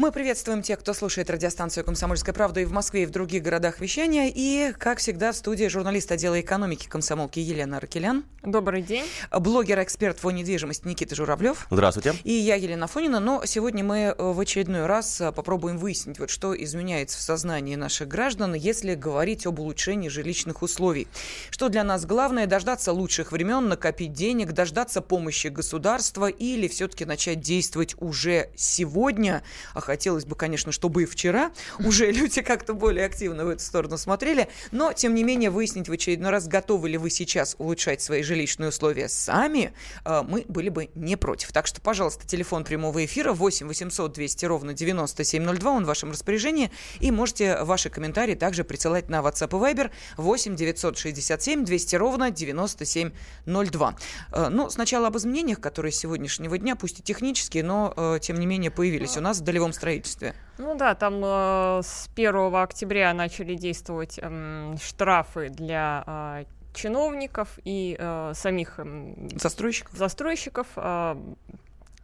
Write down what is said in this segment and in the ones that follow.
Мы приветствуем тех, кто слушает радиостанцию «Комсомольская правда» и в Москве, и в других городах вещания. И, как всегда, в студии журналист отдела экономики комсомолки Елена Аркелян. Добрый день. Блогер-эксперт по недвижимости Никита Журавлев. Здравствуйте. И я, Елена Фонина. Но сегодня мы э, в очередной раз э, попробуем выяснить, вот что изменяется в сознании наших граждан, если говорить об улучшении жилищных условий. Что для нас главное? Дождаться лучших времен, накопить денег, дождаться помощи государства или все-таки начать действовать уже сегодня, а хотелось бы, конечно, чтобы и вчера уже люди как-то более активно в эту сторону смотрели, но, тем не менее, выяснить в очередной раз, готовы ли вы сейчас улучшать свои жилищные условия сами, э, мы были бы не против. Так что, пожалуйста, телефон прямого эфира 8 800 200 ровно 9702, он в вашем распоряжении, и можете ваши комментарии также присылать на WhatsApp и Viber 8 967 200 ровно 9702. Э, ну, сначала об изменениях, которые с сегодняшнего дня, пусть и технические, но, э, тем не менее, появились у нас в долевом строительстве? Ну да, там э, с 1 октября начали действовать э, штрафы для э, чиновников и э, самих э, застройщиков. застройщиков э,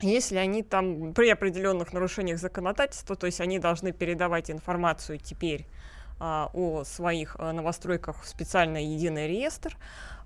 если они там при определенных нарушениях законодательства, то есть они должны передавать информацию теперь а, о своих а, новостройках в специальный единый реестр.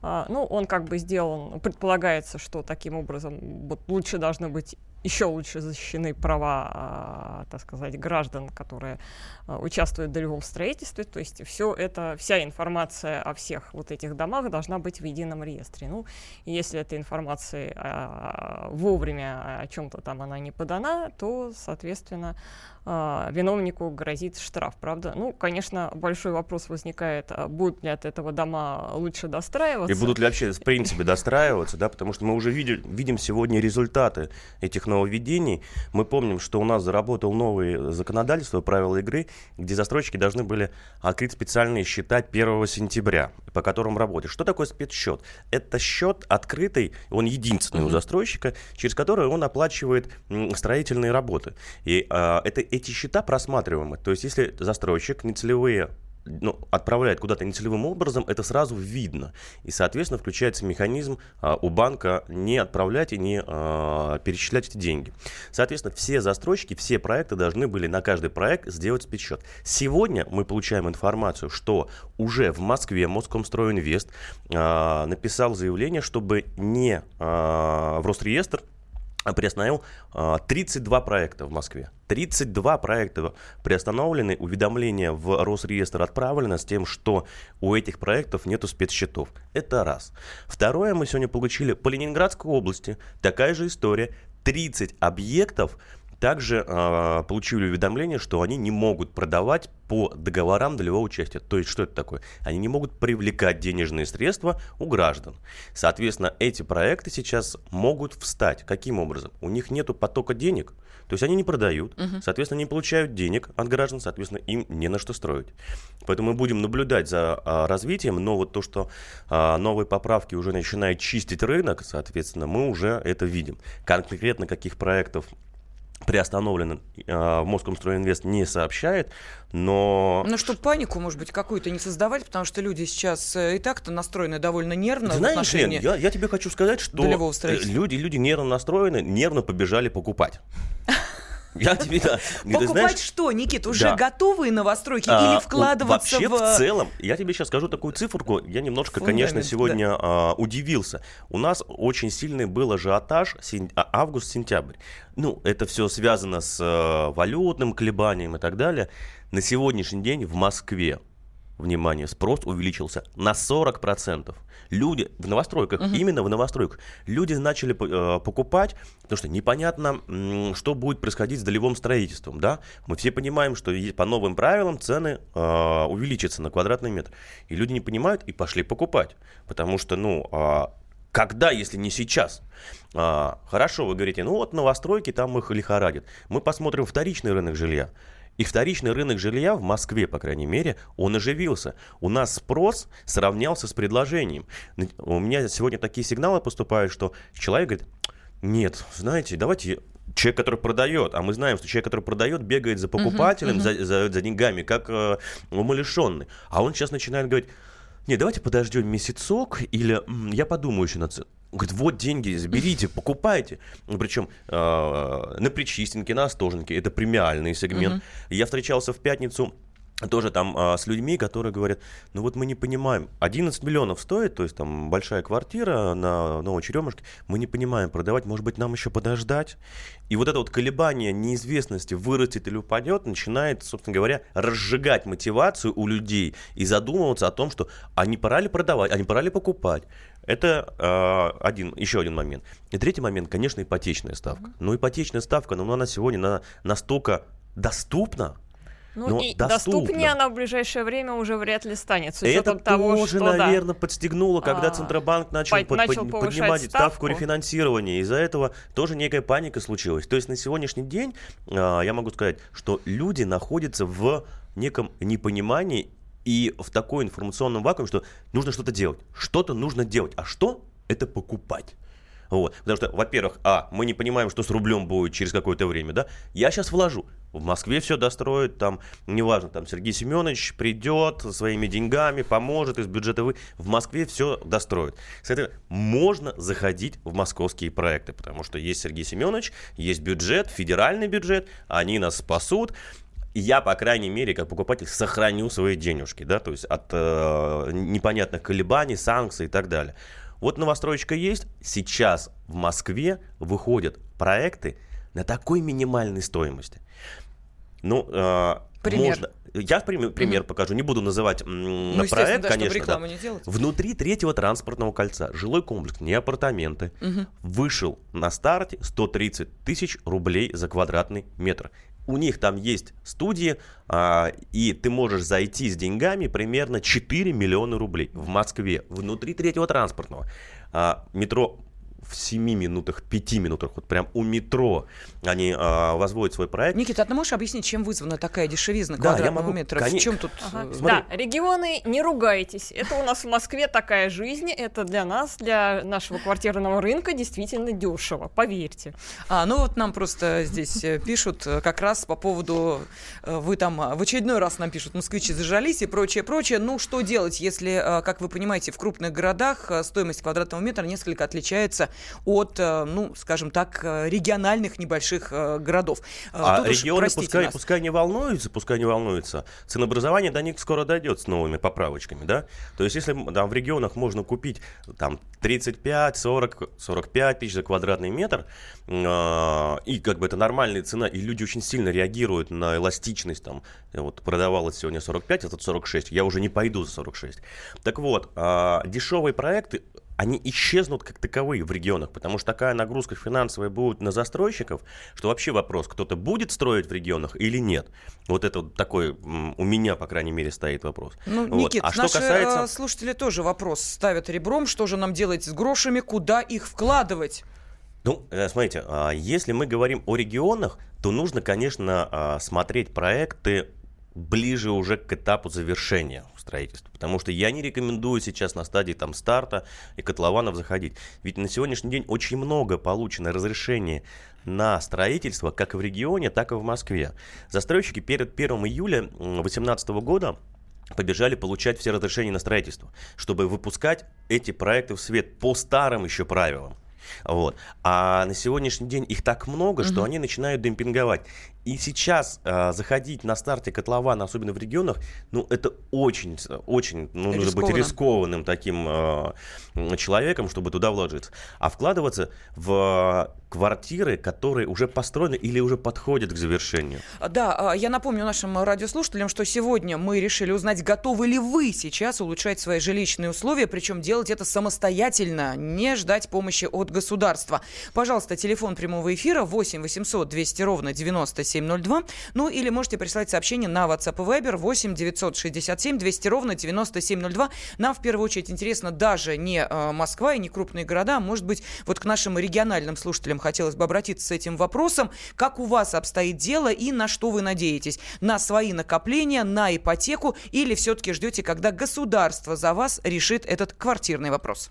А, ну, он как бы сделан, предполагается, что таким образом вот, лучше должны быть еще лучше защищены права, а, так сказать, граждан, которые а, участвуют в долевом строительстве. То есть все это, вся информация о всех вот этих домах должна быть в едином реестре. Ну, если эта информация а, вовремя о чем-то там она не подана, то, соответственно, виновнику грозит штраф, правда? Ну, конечно, большой вопрос возникает, будут ли от этого дома лучше достраиваться. И будут ли вообще, в принципе, достраиваться, да, потому что мы уже видим, видим сегодня результаты этих нововведений. Мы помним, что у нас заработал новое законодательство, правила игры, где застройщики должны были открыть специальные счета 1 сентября, по которым работать. Что такое спецсчет? Это счет открытый, он единственный mm-hmm. у застройщика, через который он оплачивает строительные работы. И э, это, эти счета просматриваемы. То есть, если застройщик нецелевые ну, отправляет куда-то нецелевым образом, это сразу видно. И, соответственно, включается механизм а, у банка не отправлять и не а, перечислять эти деньги. Соответственно, все застройщики, все проекты должны были на каждый проект сделать спецсчет. Сегодня мы получаем информацию, что уже в Москве Москомстройинвест а, написал заявление, чтобы не а, в Росреестр приостановил 32 а, проекта в Москве. 32 проекта приостановлены, уведомление в Росреестр отправлено с тем, что у этих проектов нету спецсчетов. Это раз. Второе, мы сегодня получили по Ленинградской области такая же история. 30 объектов также э, получили уведомление, что они не могут продавать по договорам долевого участия. То есть, что это такое? Они не могут привлекать денежные средства у граждан. Соответственно, эти проекты сейчас могут встать. Каким образом? У них нет потока денег, то есть они не продают, угу. соответственно, не получают денег от граждан, соответственно, им не на что строить. Поэтому мы будем наблюдать за а, развитием, но вот то, что а, новые поправки уже начинают чистить рынок, соответственно, мы уже это видим. Конкретно каких проектов приостановлен э, Москомстройинвест не сообщает, но... Ну, чтобы панику, может быть, какую-то не создавать, потому что люди сейчас э, и так-то настроены довольно нервно Знаешь, Лен, я, я тебе хочу сказать, что люди, люди нервно настроены, нервно побежали покупать. Я тебе, да. Покупать знаешь, что, Никит, уже да. готовые новостройки а, или вкладываться вообще в... в целом, я тебе сейчас скажу такую циферку, я немножко, Фундамент, конечно, сегодня да. а, удивился. У нас очень сильный был ажиотаж сентя... А, август-сентябрь. Ну, это все связано с а, валютным колебанием и так далее. На сегодняшний день в Москве внимание, спрос увеличился на 40%. Люди в новостройках, угу. именно в новостройках, люди начали э, покупать, потому что непонятно, что будет происходить с долевым строительством. Да? Мы все понимаем, что по новым правилам цены э, увеличатся на квадратный метр. И люди не понимают и пошли покупать. Потому что, ну, э, когда, если не сейчас? А, хорошо, вы говорите, ну вот новостройки, там их лихорадит. Мы посмотрим вторичный рынок жилья. И вторичный рынок жилья в Москве, по крайней мере, он оживился. У нас спрос сравнялся с предложением. У меня сегодня такие сигналы поступают, что человек говорит, нет, знаете, давайте человек, который продает, а мы знаем, что человек, который продает, бегает за покупателем, uh-huh, uh-huh. За, за, за деньгами, как э, умалишенный. А он сейчас начинает говорить, не, давайте подождем месяцок, или я подумаю еще над... Говорит, вот деньги, заберите, покупайте. Ну, причем э, на Причистенке, на Остоженке, это премиальный сегмент. Mm-hmm. Я встречался в пятницу тоже там а, с людьми, которые говорят, ну вот мы не понимаем, 11 миллионов стоит, то есть там большая квартира на Новой Черемушке, мы не понимаем, продавать, может быть, нам еще подождать. И вот это вот колебание неизвестности, вырастет или упадет, начинает, собственно говоря, разжигать мотивацию у людей и задумываться о том, что а не пора ли продавать, а не пора ли покупать. Это э, один, еще один момент. И третий момент, конечно, ипотечная ставка. Но ипотечная ставка, ну, она сегодня на, настолько доступна, ну но и доступнее она в ближайшее время уже вряд ли станет. С Это того, тоже, что, наверное, да, подстегнуло, когда а, Центробанк начал, под, начал под, поднимать ставку. ставку рефинансирования. Из-за этого тоже некая паника случилась. То есть на сегодняшний день а, я могу сказать, что люди находятся в неком непонимании и в такой информационном вакууме, что нужно что-то делать. Что-то нужно делать. А что? Это покупать. Вот. Потому что, во-первых, а, мы не понимаем, что с рублем будет через какое-то время, да? Я сейчас вложу. В Москве все достроят, там, неважно, там Сергей Семенович придет своими деньгами, поможет из бюджета вы. В Москве все достроят. Кстати, можно заходить в московские проекты, потому что есть Сергей Семенович, есть бюджет, федеральный бюджет, они нас спасут я, по крайней мере, как покупатель, сохраню свои денежки, да, то есть от э, непонятных колебаний, санкций и так далее. Вот новостроечка есть. Сейчас в Москве выходят проекты на такой минимальной стоимости. Ну, э, пример. можно. Я пример, пример mm-hmm. покажу, не буду называть м, ну, проект, да, конечно. Да. Не делать. Внутри третьего транспортного кольца жилой комплекс, не апартаменты, mm-hmm. вышел на старте 130 тысяч рублей за квадратный метр у них там есть студии, а, и ты можешь зайти с деньгами примерно 4 миллиона рублей в Москве, внутри третьего транспортного. А, метро в 7 минутах, 5 минутах, вот прям у метро они а, возводят свой проект. Никита, а ты можешь объяснить, чем вызвана такая дешевизна да, квадратного я могу, метра? Кон... В чем тут? Ага. Э, да, регионы, не ругайтесь. Это у нас в Москве такая жизнь, это для нас, для нашего квартирного рынка действительно дешево, поверьте. А, ну вот нам просто здесь э, пишут э, как раз по поводу, вы там в очередной раз нам пишут, москвичи зажались и прочее, прочее. Ну, что делать, если, как вы понимаете, в крупных городах стоимость квадратного метра несколько отличается от, э, ну, скажем так, э, региональных небольших э, городов. А Тут регионы уж, пускай, пускай не волнуются, пускай не волнуются. Ценообразование до них скоро дойдет с новыми поправочками, да? То есть если там в регионах можно купить там 35, 40, 45 тысяч за квадратный метр, и как бы это нормальная цена, и люди очень сильно реагируют на эластичность, там, вот продавалось сегодня 45, а тут 46, я уже не пойду за 46. Так вот, а, дешевые проекты, они исчезнут как таковые в регионах, потому что такая нагрузка финансовая будет на застройщиков, что вообще вопрос, кто-то будет строить в регионах или нет. Вот это вот такой у меня, по крайней мере, стоит вопрос. Ну, вот. Никит, а что наши касается... Э, слушатели тоже вопрос ставят ребром, что же нам делать с грошами, куда их вкладывать? Ну, э, смотрите, а, если мы говорим о регионах, то нужно, конечно, а, смотреть проекты ближе уже к этапу завершения строительства. Потому что я не рекомендую сейчас на стадии там, старта и котлованов заходить. Ведь на сегодняшний день очень много получено разрешений на строительство как в регионе, так и в Москве. Застройщики перед 1 июля 2018 года побежали получать все разрешения на строительство, чтобы выпускать эти проекты в свет по старым еще правилам. Вот. А на сегодняшний день их так много, что угу. они начинают демпинговать. И сейчас э, заходить на старте котлована, особенно в регионах, ну, это очень, очень, ну, нужно быть рискованным таким э, человеком, чтобы туда вложиться. А вкладываться в квартиры, которые уже построены или уже подходят к завершению. Да, а, я напомню нашим радиослушателям, что сегодня мы решили узнать, готовы ли вы сейчас улучшать свои жилищные условия, причем делать это самостоятельно, не ждать помощи от государства. Пожалуйста, телефон прямого эфира 8 800 200 ровно 9702. Ну или можете прислать сообщение на WhatsApp и Viber 8 967 200 ровно 9702. Нам в первую очередь интересно даже не э, Москва и не крупные города, а может быть вот к нашим региональным слушателям хотелось бы обратиться с этим вопросом. Как у вас обстоит дело и на что вы надеетесь? На свои накопления, на ипотеку или все-таки ждете, когда государство за вас решит этот квартирный вопрос?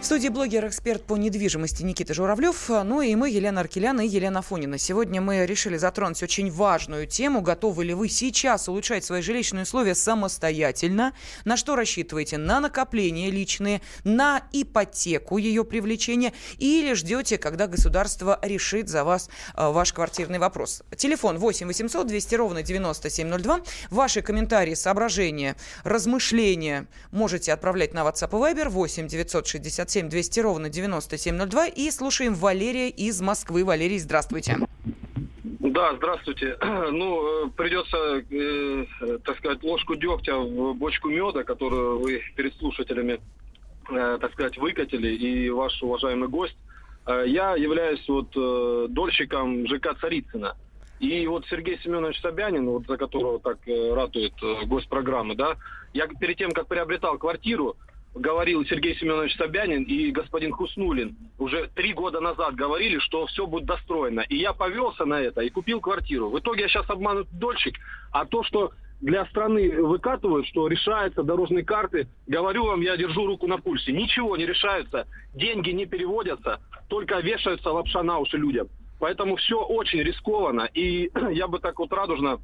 В студии блогер-эксперт по недвижимости Никита Журавлев, ну и мы, Елена Аркеляна и Елена Фонина. Сегодня мы решили затронуть очень важную тему. Готовы ли вы сейчас улучшать свои жилищные условия самостоятельно? На что рассчитываете? На накопления личные, на ипотеку ее привлечение или ждете, когда государство решит за вас э, ваш квартирный вопрос? Телефон 8 800 200 ровно 9702. Ваши комментарии, соображения, размышления можете отправлять на WhatsApp и Viber 8 967 7 200 ровно 9702. И слушаем Валерия из Москвы. Валерий, здравствуйте. Да, здравствуйте. Ну, э, придется, э, так сказать, ложку дегтя в бочку меда, которую вы перед слушателями, э, так сказать, выкатили, и ваш уважаемый гость. Э, я являюсь вот э, дольщиком ЖК Царицына. И вот Сергей Семенович Собянин, вот за которого так э, ратует э, гость программы, да, я перед тем, как приобретал квартиру, говорил Сергей Семенович Собянин и господин Хуснулин уже три года назад говорили, что все будет достроено. И я повелся на это и купил квартиру. В итоге я сейчас обманут дольщик, а то, что для страны выкатывают, что решаются дорожные карты, говорю вам, я держу руку на пульсе. Ничего не решается, деньги не переводятся, только вешаются лапша на уши людям. Поэтому все очень рискованно, и я бы так вот радужно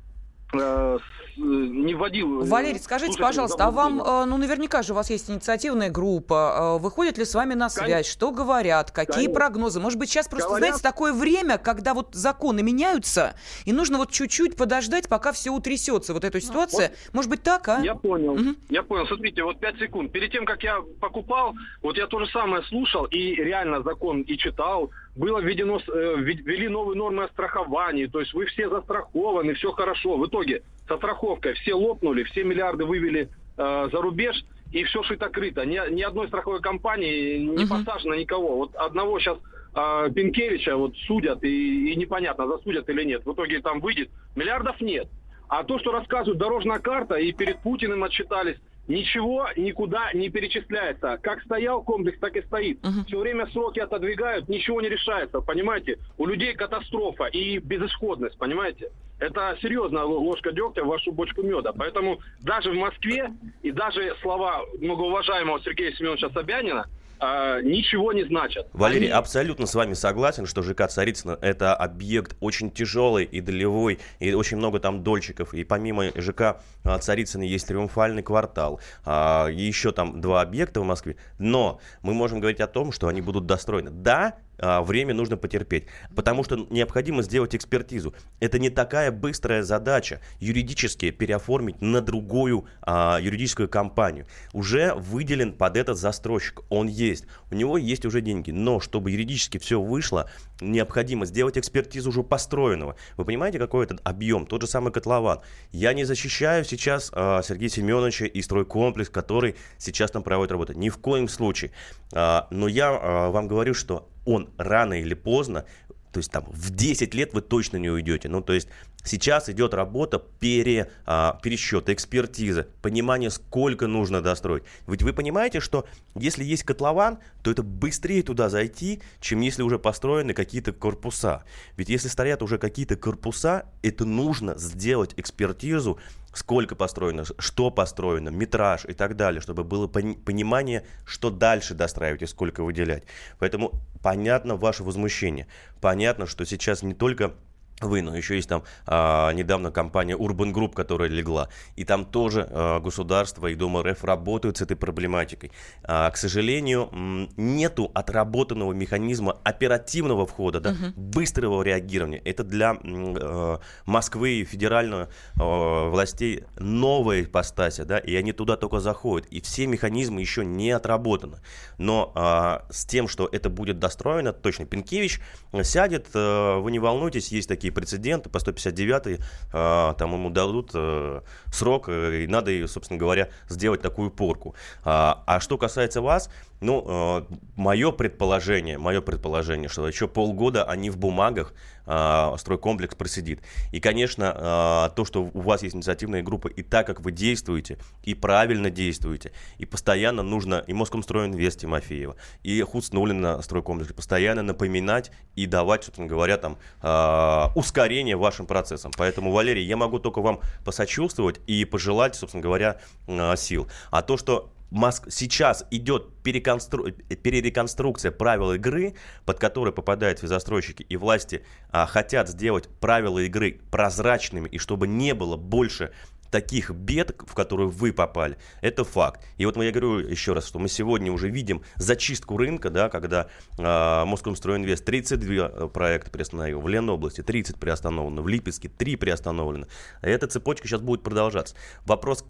не вводил... Э, Валерий, скажите, пожалуйста, а вам, э, ну, наверняка же у вас есть инициативная группа, выходит ли с вами на связь, Конечно. что говорят, какие Конечно. прогнозы? Может быть, сейчас просто, говорят... знаете, такое время, когда вот законы меняются, и нужно вот чуть-чуть подождать, пока все утрясется, вот эта ситуация. Вот. Может быть, так, а? Я понял, угу. я понял. Смотрите, вот 5 секунд. Перед тем, как я покупал, вот я то же самое слушал, и реально закон и читал, было введено, ввели новые нормы о страховании, то есть вы все застрахованы, все хорошо. В итоге со страховкой все лопнули, все миллиарды вывели э, за рубеж, и все шито-крыто. Ни, ни одной страховой компании не uh-huh. посажено никого. Вот одного сейчас э, Пинкевича вот судят, и, и непонятно, засудят или нет. В итоге там выйдет. Миллиардов нет. А то, что рассказывают дорожная карта, и перед Путиным отчитались, Ничего никуда не перечисляется. Как стоял комплекс, так и стоит. Uh-huh. Все время сроки отодвигают, ничего не решается, понимаете? У людей катастрофа и безысходность, понимаете? Это серьезная ложка дегтя в вашу бочку меда. Поэтому даже в Москве и даже слова многоуважаемого Сергея Семеновича Собянина – а, ничего не значат. Валерий, Они... абсолютно с вами согласен, что ЖК Царицына это объект очень тяжелый и долевой, и очень много там дольщиков. И помимо ЖК а, Царицына есть Триумфальный квартал, а, еще там два объекта в Москве. Но мы можем говорить о том, что они будут достроены. Да, время нужно потерпеть. Потому что необходимо сделать экспертизу. Это не такая быстрая задача юридически переоформить на другую а, юридическую компанию. Уже выделен под этот застройщик. Он есть. У него есть уже деньги. Но чтобы юридически все вышло, необходимо сделать экспертизу уже построенного. Вы понимаете, какой этот объем? Тот же самый котлован. Я не защищаю сейчас а, Сергея Семеновича и стройкомплекс, который сейчас там проводит работу. Ни в коем случае. А, но я а, вам говорю, что он рано или поздно, то есть там в 10 лет вы точно не уйдете. Ну, то есть сейчас идет работа пере, а, пересчета, экспертизы, понимание, сколько нужно достроить. Ведь вы понимаете, что если есть котлован, то это быстрее туда зайти, чем если уже построены какие-то корпуса. Ведь если стоят уже какие-то корпуса, это нужно сделать экспертизу, сколько построено, что построено, метраж и так далее, чтобы было понимание, что дальше достраивать и сколько выделять. Поэтому понятно ваше возмущение. Понятно, что сейчас не только вы, но еще есть там а, недавно компания Urban Group, которая легла, и там тоже а, государство и Дом РФ работают с этой проблематикой. А, к сожалению, нету отработанного механизма оперативного входа, да, угу. быстрого реагирования. Это для а, Москвы и федеральных а, властей новая ипостася, да, и они туда только заходят, и все механизмы еще не отработаны. Но а, с тем, что это будет достроено, точно Пинкевич сядет, а, вы не волнуйтесь, есть такие прецеденты, по 159 а, там ему дадут а, срок, и надо, собственно говоря, сделать такую порку. А, а что касается вас, ну, э, мое предположение, мое предположение, что еще полгода они в бумагах, э, стройкомплекс просидит. И, конечно, э, то, что у вас есть инициативная группа, и так, как вы действуете, и правильно действуете, и постоянно нужно и Москомстройинвест Тимофеева, и Худснулина стройкомплекс постоянно напоминать и давать, собственно говоря, там, э, ускорение вашим процессам. Поэтому, Валерий, я могу только вам посочувствовать и пожелать, собственно говоря, э, сил. А то, что Моск... сейчас идет переконстру... перереконструкция правил игры, под которые попадают застройщики и власти а, хотят сделать правила игры прозрачными и чтобы не было больше таких бед, в которые вы попали, это факт. И вот я говорю еще раз, что мы сегодня уже видим зачистку рынка, да, когда э, Москомстройинвест 32 э, проекта приостановил, в Ленобласти 30 приостановлено, в Липецке 3 приостановлено. Эта цепочка сейчас будет продолжаться. Вопрос,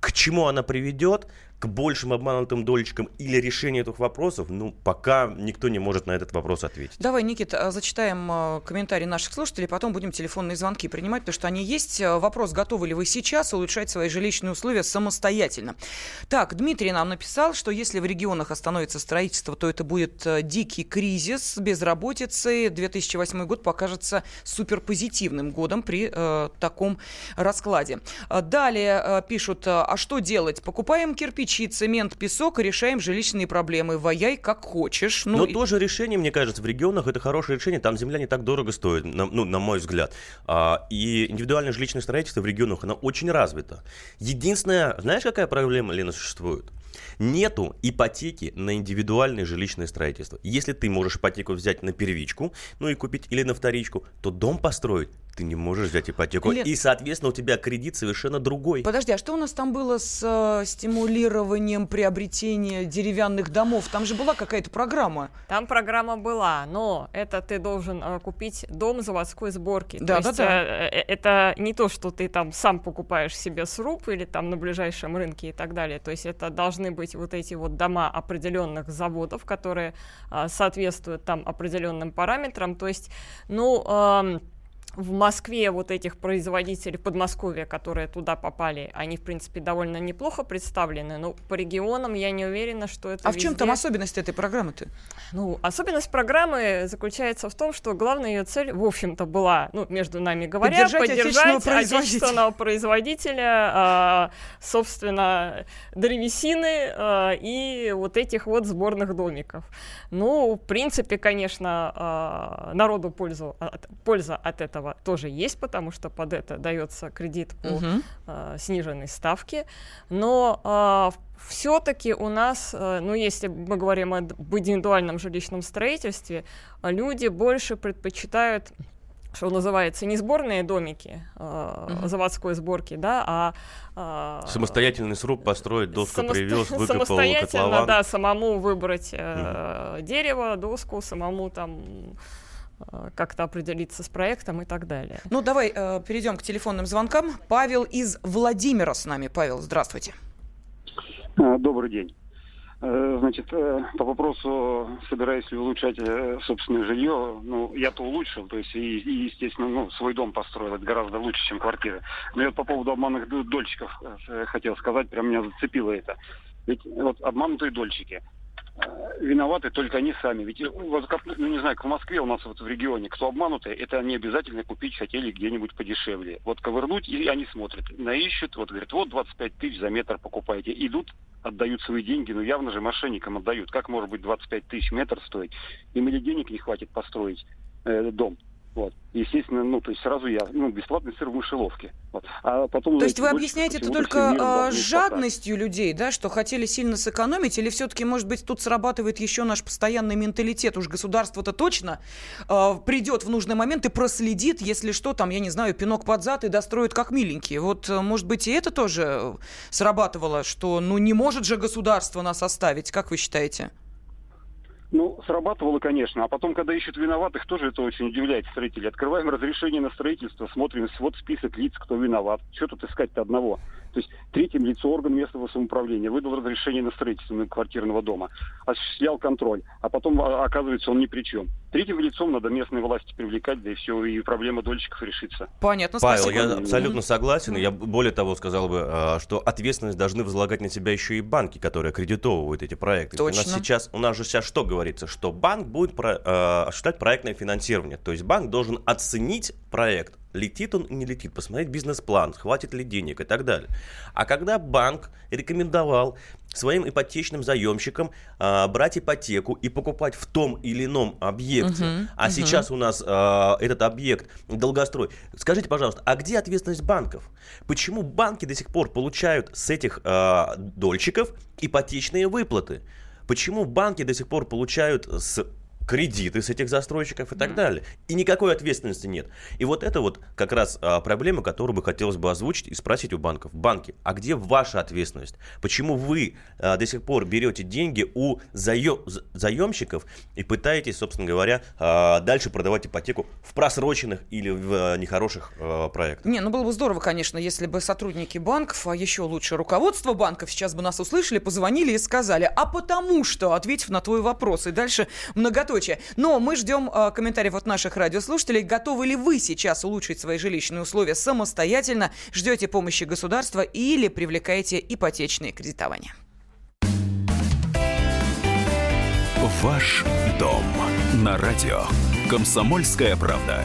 к чему она приведет, к большим обманутым долечкам или решение этих вопросов, ну, пока никто не может на этот вопрос ответить. Давай, Никита, зачитаем э, комментарии наших слушателей, потом будем телефонные звонки принимать, потому что они есть. Э, вопрос, готовы ли вы сейчас улучшать свои жилищные условия самостоятельно? Так, Дмитрий нам написал, что если в регионах остановится строительство, то это будет э, дикий кризис, безработицы. 2008 год покажется суперпозитивным годом при э, таком раскладе. Далее э, пишут, а что делать? Покупаем кирпич кирпичи, цемент, песок и решаем жилищные проблемы. Ваяй как хочешь. Ну, Но и... тоже решение, мне кажется, в регионах это хорошее решение. Там земля не так дорого стоит, на, ну, на мой взгляд. А, и индивидуальное жилищное строительство в регионах, оно очень развито. Единственное, знаешь, какая проблема, Лена, существует? Нету ипотеки на индивидуальное жилищное строительство. Если ты можешь ипотеку взять на первичку, ну и купить или на вторичку, то дом построить ты не можешь взять ипотеку. Лет... И, соответственно, у тебя кредит совершенно другой. Подожди, а что у нас там было с э, стимулированием приобретения деревянных домов? Там же была какая-то программа. Там программа была, но это ты должен э, купить дом заводской сборки. Да, то да, есть, да. Э, э, это не то, что ты там сам покупаешь себе сруб или там на ближайшем рынке и так далее. То есть это должны быть вот эти вот дома определенных заводов, которые э, соответствуют там определенным параметрам. То есть, ну... Э, в Москве вот этих производителей Подмосковья, которые туда попали, они, в принципе, довольно неплохо представлены, но по регионам я не уверена, что это А везде... в чем там особенность этой программы-то? Ну, особенность программы заключается в том, что главная ее цель, в общем-то, была, ну, между нами говоря, поддержать, поддержать отечественного, отечественного производителя, э, собственно, древесины э, и вот этих вот сборных домиков. Ну, в принципе, конечно, э, народу пользу, польза от этого этого тоже есть, потому что под это дается кредит по угу. э, сниженной ставке. Но э, а, все-таки у нас, э, ну, если мы говорим об индивидуальном жилищном строительстве, люди больше предпочитают что называется, не сборные домики э, uh заводской сборки, да, а... Э, Самостоятельный сруб построить, доску самосто... привез, выкопал Самостоятельно, котлован. да, самому выбрать э, uh дерево, доску, самому там как-то определиться с проектом и так далее. Ну, давай э, перейдем к телефонным звонкам. Павел из Владимира с нами. Павел, здравствуйте. Э, добрый день. Э, значит, по вопросу, собираюсь ли улучшать собственное жилье, ну, я-то улучшил, то есть, и, и, естественно, ну, свой дом построил, это гораздо лучше, чем квартира. Но я по поводу обманных дольщиков хотел сказать, прям меня зацепило это. Ведь вот обманутые дольщики – Э, виноваты только они сами. Ведь, как, ну, не знаю, как в Москве у нас вот в регионе, кто обманутый, это они обязательно купить хотели где-нибудь подешевле. Вот ковырнуть, и они смотрят, наищут, вот говорят, вот 25 тысяч за метр покупаете. Идут, отдают свои деньги, ну явно же мошенникам отдают. Как может быть 25 тысяч метр стоить? Им или денег не хватит построить э, дом. Вот. Естественно, ну, то есть сразу я, ну, бесплатный сыр в мышеловке. Вот. А потом, то есть вы объясняете это только э, жадностью людей, да, что хотели сильно сэкономить, или все-таки, может быть, тут срабатывает еще наш постоянный менталитет, уж государство-то точно э, придет в нужный момент и проследит, если что, там, я не знаю, пинок под зад и достроит как миленькие. Вот, э, может быть, и это тоже срабатывало, что, ну, не может же государство нас оставить, как вы считаете? Ну, срабатывало, конечно. А потом, когда ищут виноватых, тоже это очень удивляет строители. Открываем разрешение на строительство, смотрим, вот список лиц, кто виноват. Что тут искать-то одного? То есть третьим лицо орган местного самоуправления выдал разрешение на строительство квартирного дома, осуществлял контроль, а потом а, оказывается он ни при чем. Третьим лицом надо местные власти привлекать, да и все, и проблема дольщиков решится. Понятно, Павел, спасибо. я абсолютно согласен. Я более того сказал бы, а, что ответственность должны возлагать на себя еще и банки, которые аккредитовывают эти проекты. У нас Точно. сейчас, у нас же сейчас что говорится, что банк будет про- э, осуществлять проектное финансирование. То есть банк должен оценить проект, летит он и не летит, посмотреть бизнес-план, хватит ли денег и так далее. А когда банк рекомендовал своим ипотечным заемщикам а, брать ипотеку и покупать в том или ином объекте, Мгм, а мгм. сейчас у нас а, этот объект долгострой. Скажите, пожалуйста, а где ответственность банков? Почему банки до сих пор получают с этих а, дольщиков ипотечные выплаты? Почему банки до сих пор получают с кредиты с этих застройщиков и так далее. И никакой ответственности нет. И вот это вот как раз а, проблема, которую бы хотелось бы озвучить и спросить у банков. Банки, а где ваша ответственность? Почему вы а, до сих пор берете деньги у заем, заемщиков и пытаетесь, собственно говоря, а, дальше продавать ипотеку в просроченных или в а, нехороших а, проектах? Не, ну было бы здорово, конечно, если бы сотрудники банков, а еще лучше руководство банков сейчас бы нас услышали, позвонили и сказали, а потому что, ответив на твой вопрос, и дальше многоточие. Но мы ждем э, комментариев от наших радиослушателей. Готовы ли вы сейчас улучшить свои жилищные условия самостоятельно? Ждете помощи государства или привлекаете ипотечные кредитования? Ваш дом на радио. Комсомольская правда.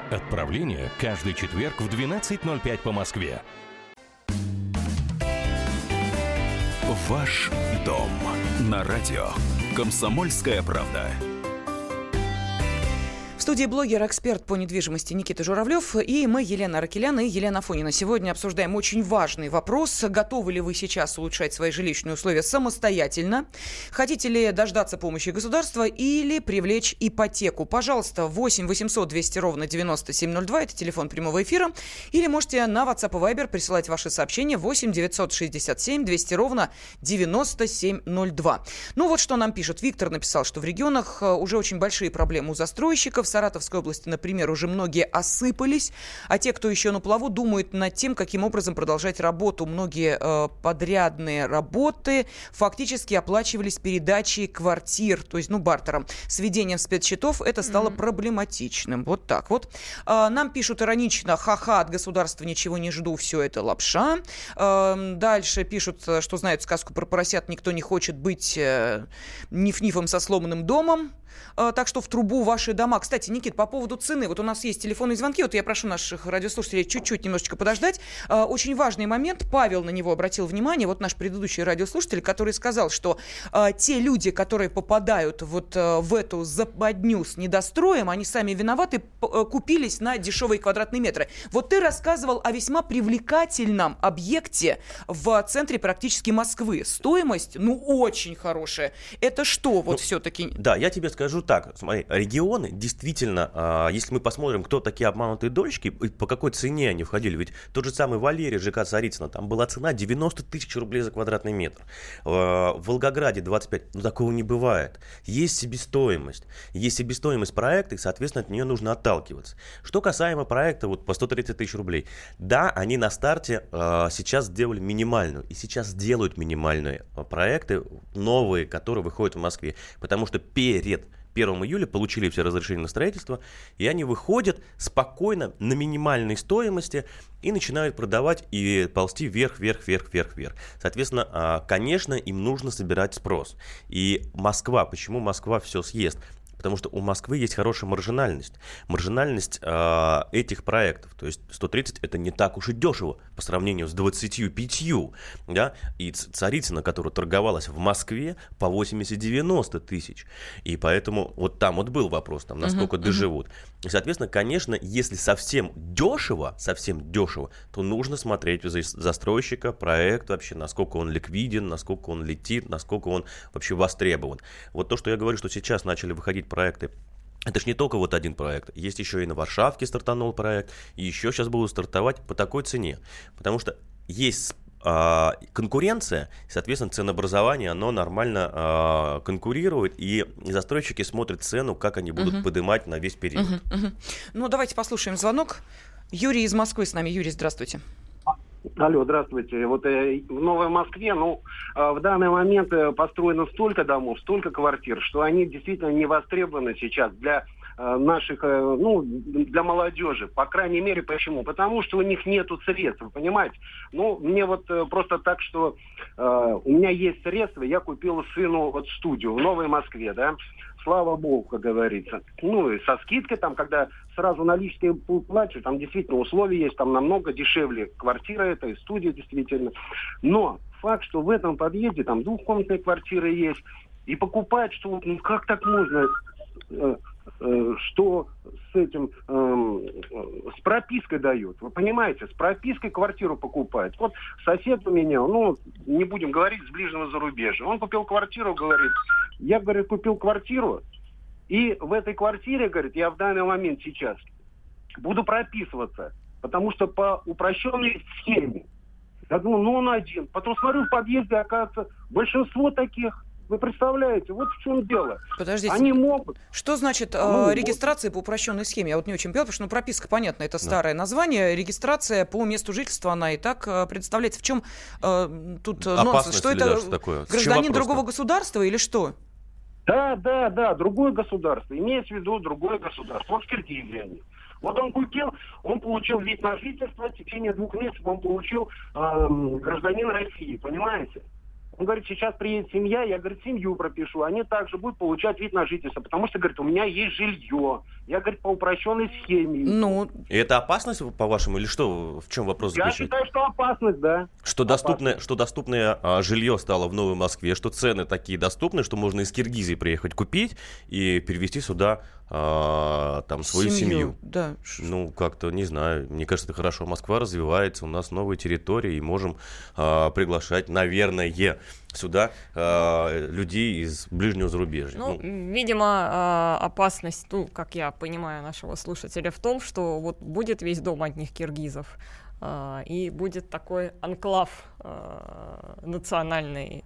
Отправление каждый четверг в 12.05 по Москве. Ваш дом на радио. Комсомольская правда. В студии блогер-эксперт по недвижимости Никита Журавлев и мы, Елена Аркелян и Елена Фонина. Сегодня обсуждаем очень важный вопрос. Готовы ли вы сейчас улучшать свои жилищные условия самостоятельно? Хотите ли дождаться помощи государства или привлечь ипотеку? Пожалуйста, 8 800 200 ровно 9702, это телефон прямого эфира. Или можете на WhatsApp и Viber присылать ваши сообщения 8 967 200 ровно 9702. Ну вот что нам пишут. Виктор написал, что в регионах э, уже очень большие проблемы у застройщиков. Саратовской области, например, уже многие осыпались, а те, кто еще на плаву, думают над тем, каким образом продолжать работу. Многие э, подрядные работы фактически оплачивались передачей квартир, то есть, ну, бартером. С введением спецсчетов это стало проблематичным. Вот так вот. А, нам пишут иронично, ха-ха, от государства ничего не жду, все это лапша. Эм, Дальше пишут, э, что знают сказку про поросят, никто не хочет быть э, ниф-нифом со сломанным домом. Э, Так что в трубу ваши дома. Кстати, Никит, по поводу цены. Вот у нас есть телефонные звонки. Вот я прошу наших радиослушателей чуть-чуть немножечко подождать. Э, Очень важный момент. Павел на него обратил внимание. Вот наш предыдущий радиослушатель, который сказал, что э, те люди, которые попадают вот э, в эту западню с недостроем, они сами виноваты, э, купились на дешевые квадратные метры. Вот ты рассказывал о весьма привлекательном объекте в центре практически Москвы. Стоимость, ну, очень хорошая. Это что вот все-таки? Да, я тебе скажу так. Смотри, регионы действительно, а, если мы посмотрим, кто такие обманутые дольщики, по какой цене они входили. Ведь тот же самый Валерий ЖК Царицына, там была цена 90 тысяч рублей за квадратный метр. А, В Волгограде 25. Ну, такого не бывает. Есть себестоимость. Есть себестоимость проекта, и, соответственно, от нее нужно отталкиваться. Что касаемо проекта вот по 130 тысяч рублей. Да, они на старте а, сейчас сделали минимальную. И сейчас делают минимальные проекты, новые, которые выходят в Москве. Потому что перед 1 июля получили все разрешения на строительство, и они выходят спокойно на минимальной стоимости и начинают продавать и ползти вверх, вверх, вверх, вверх, вверх. Соответственно, а, конечно, им нужно собирать спрос. И Москва, почему Москва все съест? Потому что у Москвы есть хорошая маржинальность. Маржинальность э, этих проектов, то есть 130 это не так уж и дешево по сравнению с 25, да, и Царицына, которая торговалась в Москве по 80-90 тысяч, и поэтому вот там вот был вопрос, там, насколько uh-huh, доживут. Uh-huh. И, соответственно, конечно, если совсем дешево, совсем дешево, то нужно смотреть за застройщика, проект вообще, насколько он ликвиден, насколько он летит, насколько он вообще востребован. Вот то, что я говорю, что сейчас начали выходить проекты это ж не только вот один проект. Есть еще и на Варшавке стартанул проект. И еще сейчас будут стартовать по такой цене. Потому что есть а, конкуренция, соответственно, ценообразование, оно нормально а, конкурирует, и застройщики смотрят цену, как они будут uh-huh. поднимать на весь период. Uh-huh, uh-huh. Ну, давайте послушаем звонок. Юрий из Москвы с нами. Юрий, здравствуйте. Алло, здравствуйте. Вот э, в Новой Москве, ну, э, в данный момент э, построено столько домов, столько квартир, что они действительно не востребованы сейчас для Э, наших, э, ну, для молодежи. По крайней мере, почему? Потому что у них нету средств, понимаете? Ну, мне вот просто так, что э, у меня есть средства, я купил сыну вот студию в Новой Москве, да, слава богу, как говорится. Ну, и со скидкой там, когда сразу наличные плачу, там действительно условия есть, там намного дешевле квартира это и студия действительно. Но факт, что в этом подъезде там двухкомнатные квартиры есть, и покупать, что ну как так можно? Э, что с этим, э, с пропиской дают. Вы понимаете, с пропиской квартиру покупают. Вот сосед у меня, ну, не будем говорить, с ближнего зарубежья. Он купил квартиру, говорит, я, говорит, купил квартиру, и в этой квартире, говорит, я в данный момент сейчас буду прописываться, потому что по упрощенной схеме. Я думаю, ну он один. Потом смотрю в подъезде, оказывается, большинство таких. Вы представляете, вот в чем дело. Подождите. Они могут. Что значит э, регистрация по упрощенной схеме? Я вот не очень понял, потому что ну, прописка, понятно, это старое да. название. Регистрация по месту жительства, она и так э, представляется. В чем э, тут э, нонсенс? Что это что такое? гражданин другого государства или что? Да, да, да, другое государство. Имеется в виду другое государство. Вот в Киргизии Вот он купил, он получил вид на жительство, в течение двух месяцев он получил э, гражданин России, понимаете? Он говорит, сейчас приедет семья, я, говорит, семью пропишу. Они также будут получать вид на жительство, потому что, говорит, у меня есть жилье. Я, говорит, по упрощенной схеме. Ну, и это опасность, по-вашему, или что? В чем вопрос Я считаю, что опасность, да. Что доступное, что доступное а, жилье стало в Новой Москве, что цены такие доступны, что можно из Киргизии приехать купить и перевести сюда а, там свою семью. семью. Да. Ну, как-то, не знаю, мне кажется, это хорошо. Москва развивается, у нас новые территории, и можем а, приглашать, наверное, сюда а, людей из ближнего зарубежья. Ну, ну. видимо, а, опасность, ну, как я понимаю нашего слушателя, в том, что вот будет весь дом одних киргизов, а, и будет такой анклав а, национальный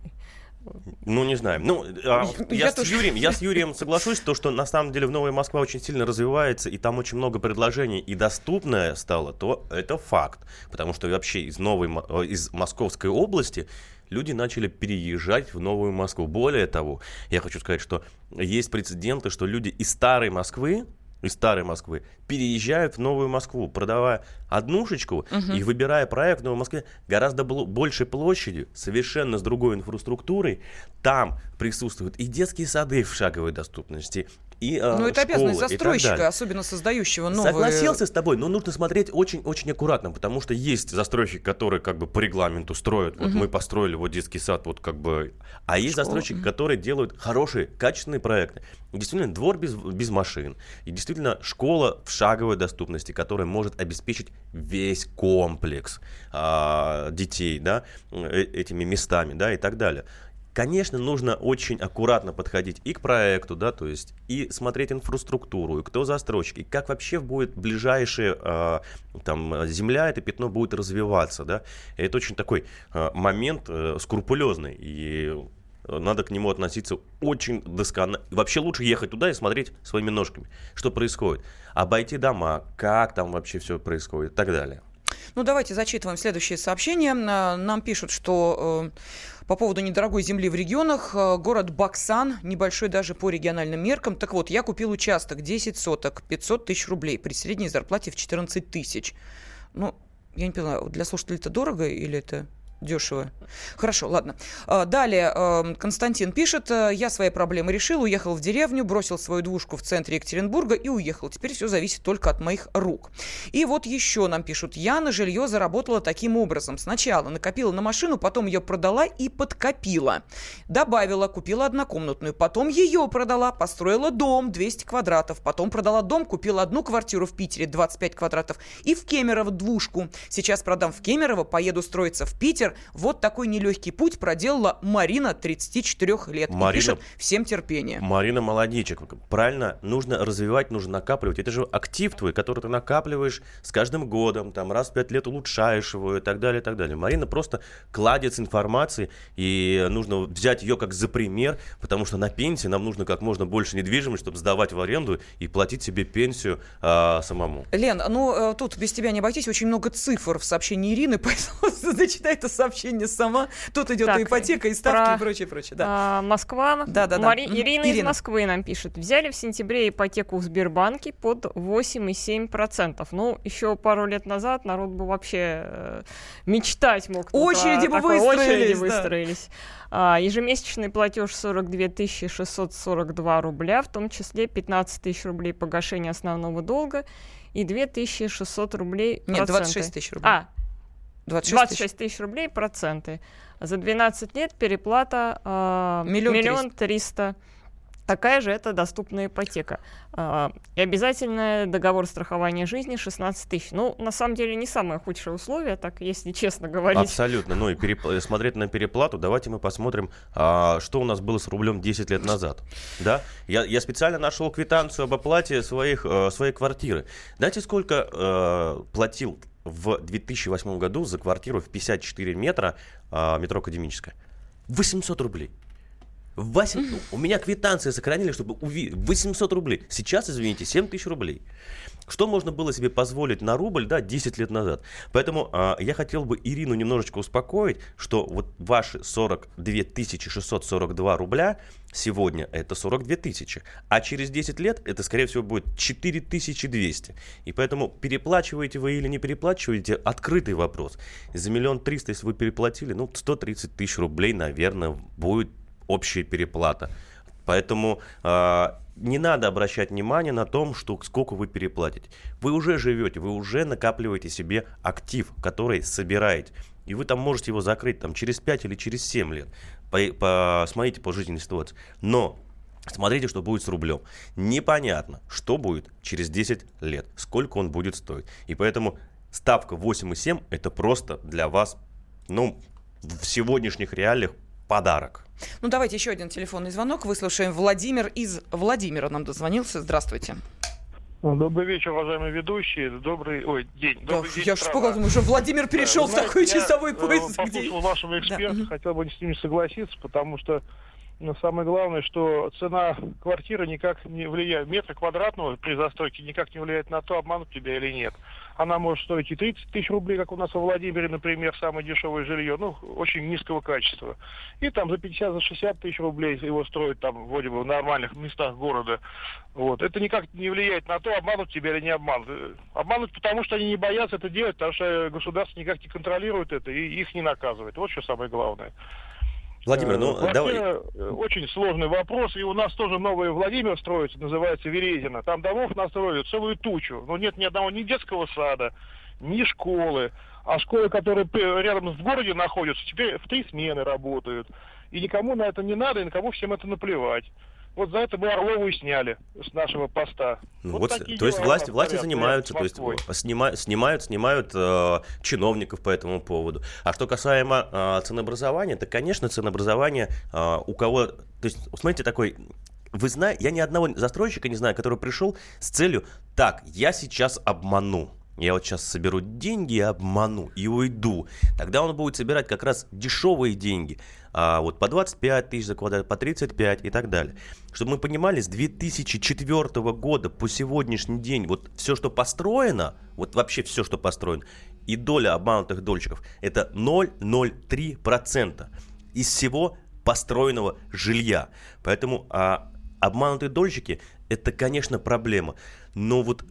ну, не знаю. Ну, а, я, я, с Юрием, я с Юрием соглашусь, то, что на самом деле в Новая Москва очень сильно развивается, и там очень много предложений, и доступное стало, то это факт. Потому что вообще из, новой, э, из Московской области люди начали переезжать в Новую Москву. Более того, я хочу сказать, что есть прецеденты, что люди из старой Москвы, из старой Москвы переезжают в Новую Москву, продавая однушечку угу. и выбирая проект в Новой Москве гораздо большей площадью, совершенно с другой инфраструктурой. Там присутствуют и детские сады в шаговой доступности, и э, Ну, это обязанность застройщика, особенно создающего новые... Согласился с тобой, но нужно смотреть очень-очень аккуратно, потому что есть застройщик, который как бы по регламенту строит, вот угу. мы построили вот детский сад, вот как бы... А есть Школа. застройщики, угу. которые делают хорошие, качественные проекты. И действительно, двор без, без машин, и действительно школа в шаговой доступности, которая может обеспечить весь комплекс а, детей, да, э, этими местами, да, и так далее. Конечно, нужно очень аккуратно подходить и к проекту, да, то есть и смотреть инфраструктуру, и кто застройщик, и как вообще будет ближайшая э, там земля, это пятно будет развиваться, да. Это очень такой э, момент э, скрупулезный, и надо к нему относиться очень досконально. Вообще лучше ехать туда и смотреть своими ножками, что происходит. Обойти дома, как там вообще все происходит и так далее. Ну, давайте зачитываем следующее сообщение. Нам пишут, что э, по поводу недорогой земли в регионах, э, город Баксан, небольшой даже по региональным меркам. Так вот, я купил участок 10 соток, 500 тысяч рублей при средней зарплате в 14 тысяч. Ну, я не поняла, для слушателей это дорого или это Дешево. Хорошо, ладно. А, далее эм, Константин пишет, «Э, я свои проблемы решил, уехал в деревню, бросил свою двушку в центре Екатеринбурга и уехал. Теперь все зависит только от моих рук. И вот еще нам пишут, я на жилье заработала таким образом. Сначала накопила на машину, потом ее продала и подкопила. Добавила, купила однокомнатную, потом ее продала, построила дом 200 квадратов, потом продала дом, купила одну квартиру в Питере 25 квадратов и в Кемерово двушку. Сейчас продам в Кемерово, поеду строиться в Питер. Вот такой нелегкий путь проделала Марина, 34 лет. Марина- И пишет, всем терпения. Марина молодечек. Правильно, нужно развивать, нужно накапливать. Это же актив твой, который ты накапливаешь с каждым годом, там раз в пять лет улучшаешь его и так далее, и так далее. Марина просто кладец информации, и нужно взять ее как за пример, потому что на пенсии нам нужно как можно больше недвижимости, чтобы сдавать в аренду и платить себе пенсию а, самому. Лен, ну э, тут без тебя не обойтись, очень много цифр в сообщении Ирины, поэтому зачитай это сообщение сама. Тут идет Так, и ипотека, и ставки, про- и прочее, прочее. Да. А, Москва. Да, да, да. Мари- Мгм. Ирина, из Ирина. Москвы нам пишет. Взяли в сентябре ипотеку в Сбербанке под 8,7%. Ну, еще пару лет назад народ бы вообще э, мечтать мог. Очереди бы выстроились, очереди да. выстроились. А, ежемесячный платеж 42 642 рубля, в том числе 15 тысяч рублей погашения основного долга и 2600 рублей Нет, проценты. 26 тысяч рублей. А, 26 тысяч. 26 тысяч рублей проценты. За 12 лет переплата а, Миллион триста. Такая же это доступная ипотека. А, И обязательный договор страхования жизни 16 тысяч. Ну, на самом деле, не самое худшее условие, так если честно говорить. Абсолютно. Ну и перепла- смотреть на переплату, давайте мы посмотрим, а, что у нас было с рублем 10 лет назад. Да? Я, я специально нашел квитанцию об оплате своих, э, своей квартиры. Знаете, сколько э, платил в 2008 году за квартиру в 54 метра а, метро Академическое? 800 рублей. Вася, ну, у меня квитанции сохранили, чтобы увидеть. 800 рублей. Сейчас, извините, 7 тысяч рублей. Что можно было себе позволить на рубль, да, 10 лет назад. Поэтому а, я хотел бы Ирину немножечко успокоить, что вот ваши 42 642 рубля сегодня это 42 тысячи, а через 10 лет это, скорее всего, будет 4200. И поэтому переплачиваете вы или не переплачиваете, открытый вопрос. За миллион триста, если вы переплатили, ну, 130 тысяч рублей, наверное, будет общая переплата. Поэтому а, не надо обращать внимание на том, что сколько вы переплатите. Вы уже живете, вы уже накапливаете себе актив, который собираете. И вы там можете его закрыть там, через 5 или через 7 лет. По, посмотрите по жизненной ситуации. Но Смотрите, что будет с рублем. Непонятно, что будет через 10 лет, сколько он будет стоить. И поэтому ставка 8,7 это просто для вас, ну, в сегодняшних реалиях подарок. Ну, давайте еще один телефонный звонок. Выслушаем Владимир из Владимира нам дозвонился. Здравствуйте. Добрый вечер, уважаемые ведущие. Добрый, ой, день. Да, Добрый день, я же страна. испугался, думаю, что Владимир перешел Да, в такой знаете, часовой я, э, пояс, где... послушал вашего эксперта, мгм. хотел бы с ним согласиться, потому что ну, самое главное, что цена квартиры никак не влияет, метра квадратного при застройке никак не влияет на то, обманут тебя или нет. Она может стоить и 30 тысяч рублей, как у нас во Владимире, например, самое дешевое жилье, ну, очень низкого качества. И там за 50, за 60 тысяч рублей его строят там, вроде бы, в нормальных местах города. Вот. Это никак не влияет на то, обманут тебя или не обманут. Обманут, потому что они не боятся это делать, потому что государство никак не контролирует это и их не наказывает. Вот что самое главное. Владимир, ну Э, давай. э, Очень сложный вопрос. И у нас тоже новый Владимир строится, называется Верезина. Там домов настроили целую тучу. Но нет ни одного ни детского сада, ни школы. А школы, которые рядом в городе находятся, теперь в три смены работают. И никому на это не надо, и никому всем это наплевать. Вот за это мы Орлову и сняли с нашего поста. Ну, вот, такие то есть власти, власти занимаются, то есть снимают, снимают, снимают э, чиновников по этому поводу. А что касаемо э, ценообразования, то, конечно, ценообразование э, у кого... То есть, смотрите, такой... Вы знаете, я ни одного застройщика не знаю, который пришел с целью, так, я сейчас обману. Я вот сейчас соберу деньги обману, и уйду. Тогда он будет собирать как раз дешевые деньги. А вот по 25 тысяч за квадрат, по 35 и так далее. Чтобы мы понимали, с 2004 года по сегодняшний день вот все, что построено, вот вообще все, что построено, и доля обманутых дольщиков, это 0,03% из всего построенного жилья. Поэтому а, обманутые дольщики – это, конечно, проблема. Но вот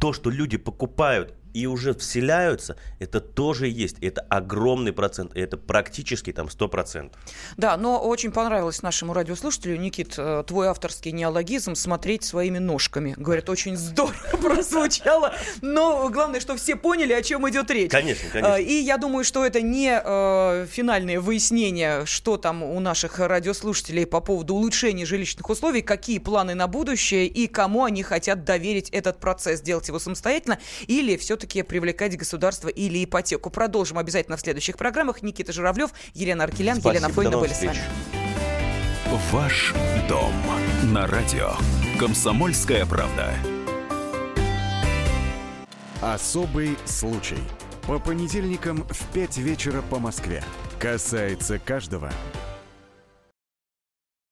то, что люди покупают и уже вселяются, это тоже есть. Это огромный процент, и это практически там 100%. Да, но очень понравилось нашему радиослушателю, Никит, э, твой авторский неологизм «смотреть своими ножками». Говорят, очень здорово прозвучало, но главное, что все поняли, о чем идет речь. Конечно, конечно. Э, и я думаю, что это не э, финальное выяснение, что там у наших радиослушателей по поводу улучшения жилищных условий, какие планы на будущее и кому они хотят доверить этот процесс, делать его самостоятельно или все-таки все-таки привлекать государство или ипотеку. Продолжим обязательно в следующих программах. Никита Журавлев, Елена Аркелян, Спасибо, Елена Фойна были встреч. с вами. Ваш дом на радио. Комсомольская правда. Особый случай. По понедельникам в 5 вечера по Москве. Касается каждого.